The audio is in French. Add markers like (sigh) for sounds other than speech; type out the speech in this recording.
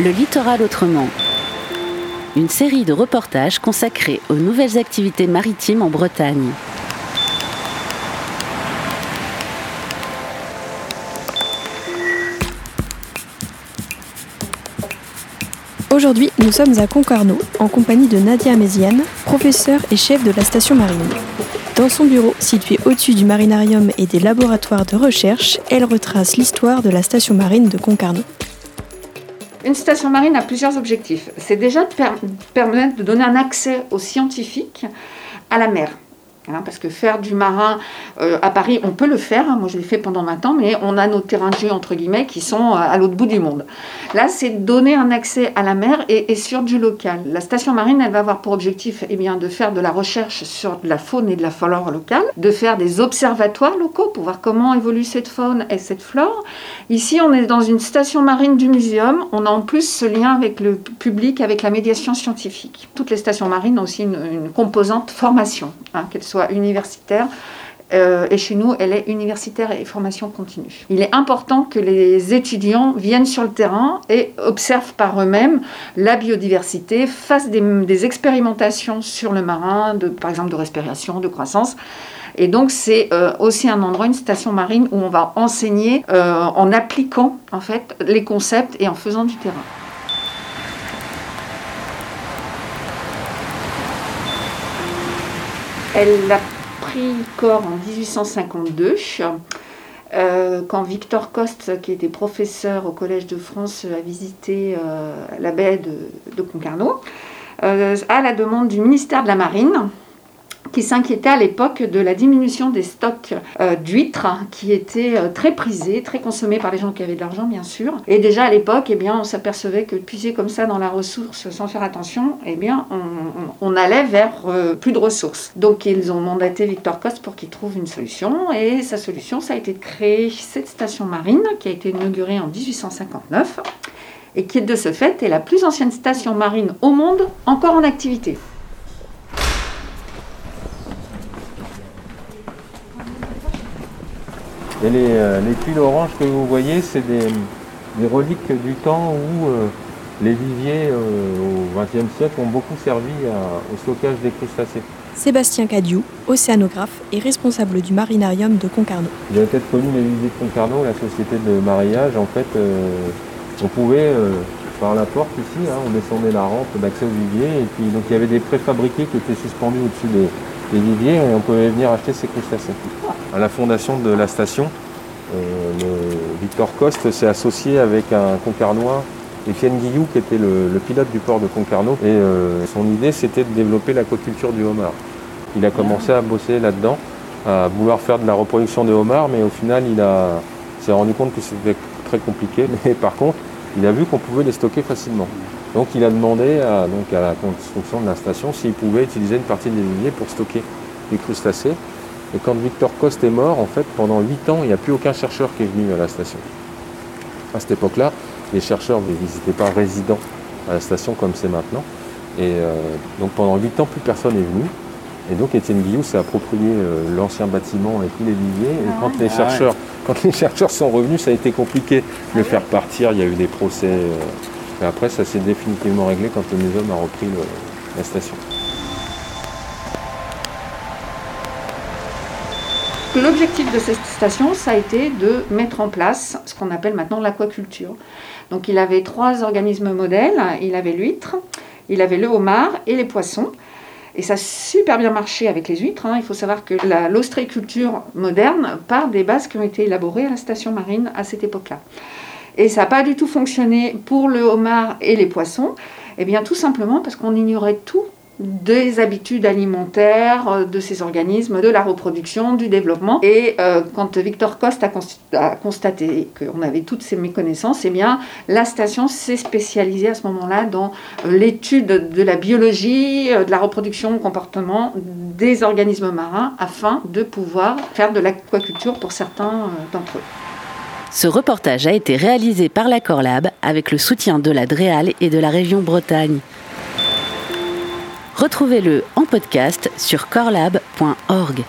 Le littoral autrement. Une série de reportages consacrés aux nouvelles activités maritimes en Bretagne. Aujourd'hui, nous sommes à Concarneau, en compagnie de Nadia Méziane, professeure et chef de la station marine. Dans son bureau, situé au-dessus du marinarium et des laboratoires de recherche, elle retrace l'histoire de la station marine de Concarneau. Une station marine a plusieurs objectifs. C'est déjà de permettre de donner un accès aux scientifiques à la mer. Hein, parce que faire du marin euh, à Paris, on peut le faire. Hein. moi, je l'ai fait pendant 20 ans, mais on a nos terrains de jeu, entre guillemets, qui sont euh, à l'autre bout du monde. Là, c'est donner un accès à la mer et, sur du local. La station marine, elle va avoir pour objectif eh bien, de faire de la recherche sur la faune et de la flore locale, de faire des observatoires locaux pour voir comment évolue cette faune et cette flore. Ici, on est dans une station marine du muséum. On a en plus ce lien avec le public, avec la médiation scientifique. Toutes les stations marines ont aussi une, composante formation, hein, qu'elles universitaire. Euh, et chez nous, elle est universitaire et formation continue. Il est important que les étudiants viennent sur le terrain et observent par eux-mêmes la biodiversité, fassent des, expérimentations sur le marin, par exemple de respiration, de croissance. Et donc c'est euh, aussi un endroit, une station marine où on va enseigner euh, en appliquant en fait les concepts et en faisant du terrain. Elle a pris corps en 1852. Euh, quand Victor Coste, qui était professeur au Collège de France, a visité euh, la baie de, Concarneau, euh, à la demande du ministère de la Marine, qui s'inquiétait à l'époque de la diminution des stocks euh, d'huîtres, qui étaient euh, très prisés, très consommés par les gens qui avaient de l'argent, bien sûr. Et déjà à l'époque, eh bien, on s'apercevait que puiser comme ça dans la ressource sans faire attention, eh bien, on, allait vers euh, plus de ressources. Donc ils ont mandaté Victor Coste pour qu'il trouve une solution. Et sa solution, ça a été de créer cette station marine qui a été inaugurée en 1859 et qui, de ce fait, est la plus ancienne station marine au monde encore en activité. Et euh, les, tuiles oranges que vous voyez, c'est des, reliques du temps où euh, les viviers euh, au XXe siècle ont beaucoup servi au stockage des crustacés. Sébastien Cadiou, océanographe et responsable du marinarium de Concarneau. Vous avez peut-être connu les viviers de Concarneau, la société de mariage. En fait, on pouvait, par la porte ici, hein, on descendait la rampe d'accès au vivier, et puis donc il y avait des préfabriqués qui étaient suspendus au-dessus des, des viviers et on pouvait venir acheter ces crustacés. À la fondation de la station, euh, Victor Coste s'est associé avec un concarnois, Étienne Guillou, qui était le, pilote du port de Concarneau. Et euh, son idée, c'était de développer l'aquaculture du homard. Il a commencé à bosser là-dedans, à vouloir faire de la reproduction de homards, mais au final, il s'est rendu compte que c'était très compliqué. (laughs) Mais par contre, il a vu qu'on pouvait les stocker facilement. Donc il a demandé à, la construction de la station s'il pouvait utiliser une partie des viviers pour stocker les crustacés. Et quand Victor Coste est mort, en fait, pendant 8 ans, il n'y a plus aucun chercheur qui est venu à la station. À cette époque-là, les chercheurs n'étaient pas résidents à la station comme c'est maintenant. Et euh, donc pendant 8 ans, plus personne n'est venu. Et donc Étienne Guillou s'est approprié euh, l'ancien bâtiment et tous les viviers. Et ah quand, les ah chercheurs, (laughs) quand les chercheurs sont revenus, ça a été compliqué de le faire partir. Il y a eu des procès. Euh, et après, ça s'est définitivement réglé quand le muséum a repris la station. L'objectif de cette station, ça a été de mettre en place ce qu'on appelle maintenant l'aquaculture. Donc il avait trois organismes modèles. Il avait l'huître, il avait le homard et les poissons. Et ça a super bien marché avec les huîtres. Hein. Il faut savoir que l'ostréiculture moderne part des bases qui ont été élaborées à la station marine à cette époque-là. Et ça n'a pas du tout fonctionné pour le homard et les poissons. Eh bien, tout simplement parce qu'on ignorait tout des habitudes alimentaires euh, de ces organismes, de la reproduction, du développement. Et euh, quand Victor Coste a, constaté qu'on avait toutes ces méconnaissances, eh bien, la station s'est spécialisée à ce moment-là dans euh, l'étude de la biologie, de la reproduction, comportement des organismes marins afin de pouvoir faire de l'aquaculture pour certains d'entre eux. Ce reportage a été réalisé par la Corlab avec le soutien de la DREAL et de la région Bretagne. Retrouvez-le en podcast sur corlab.org.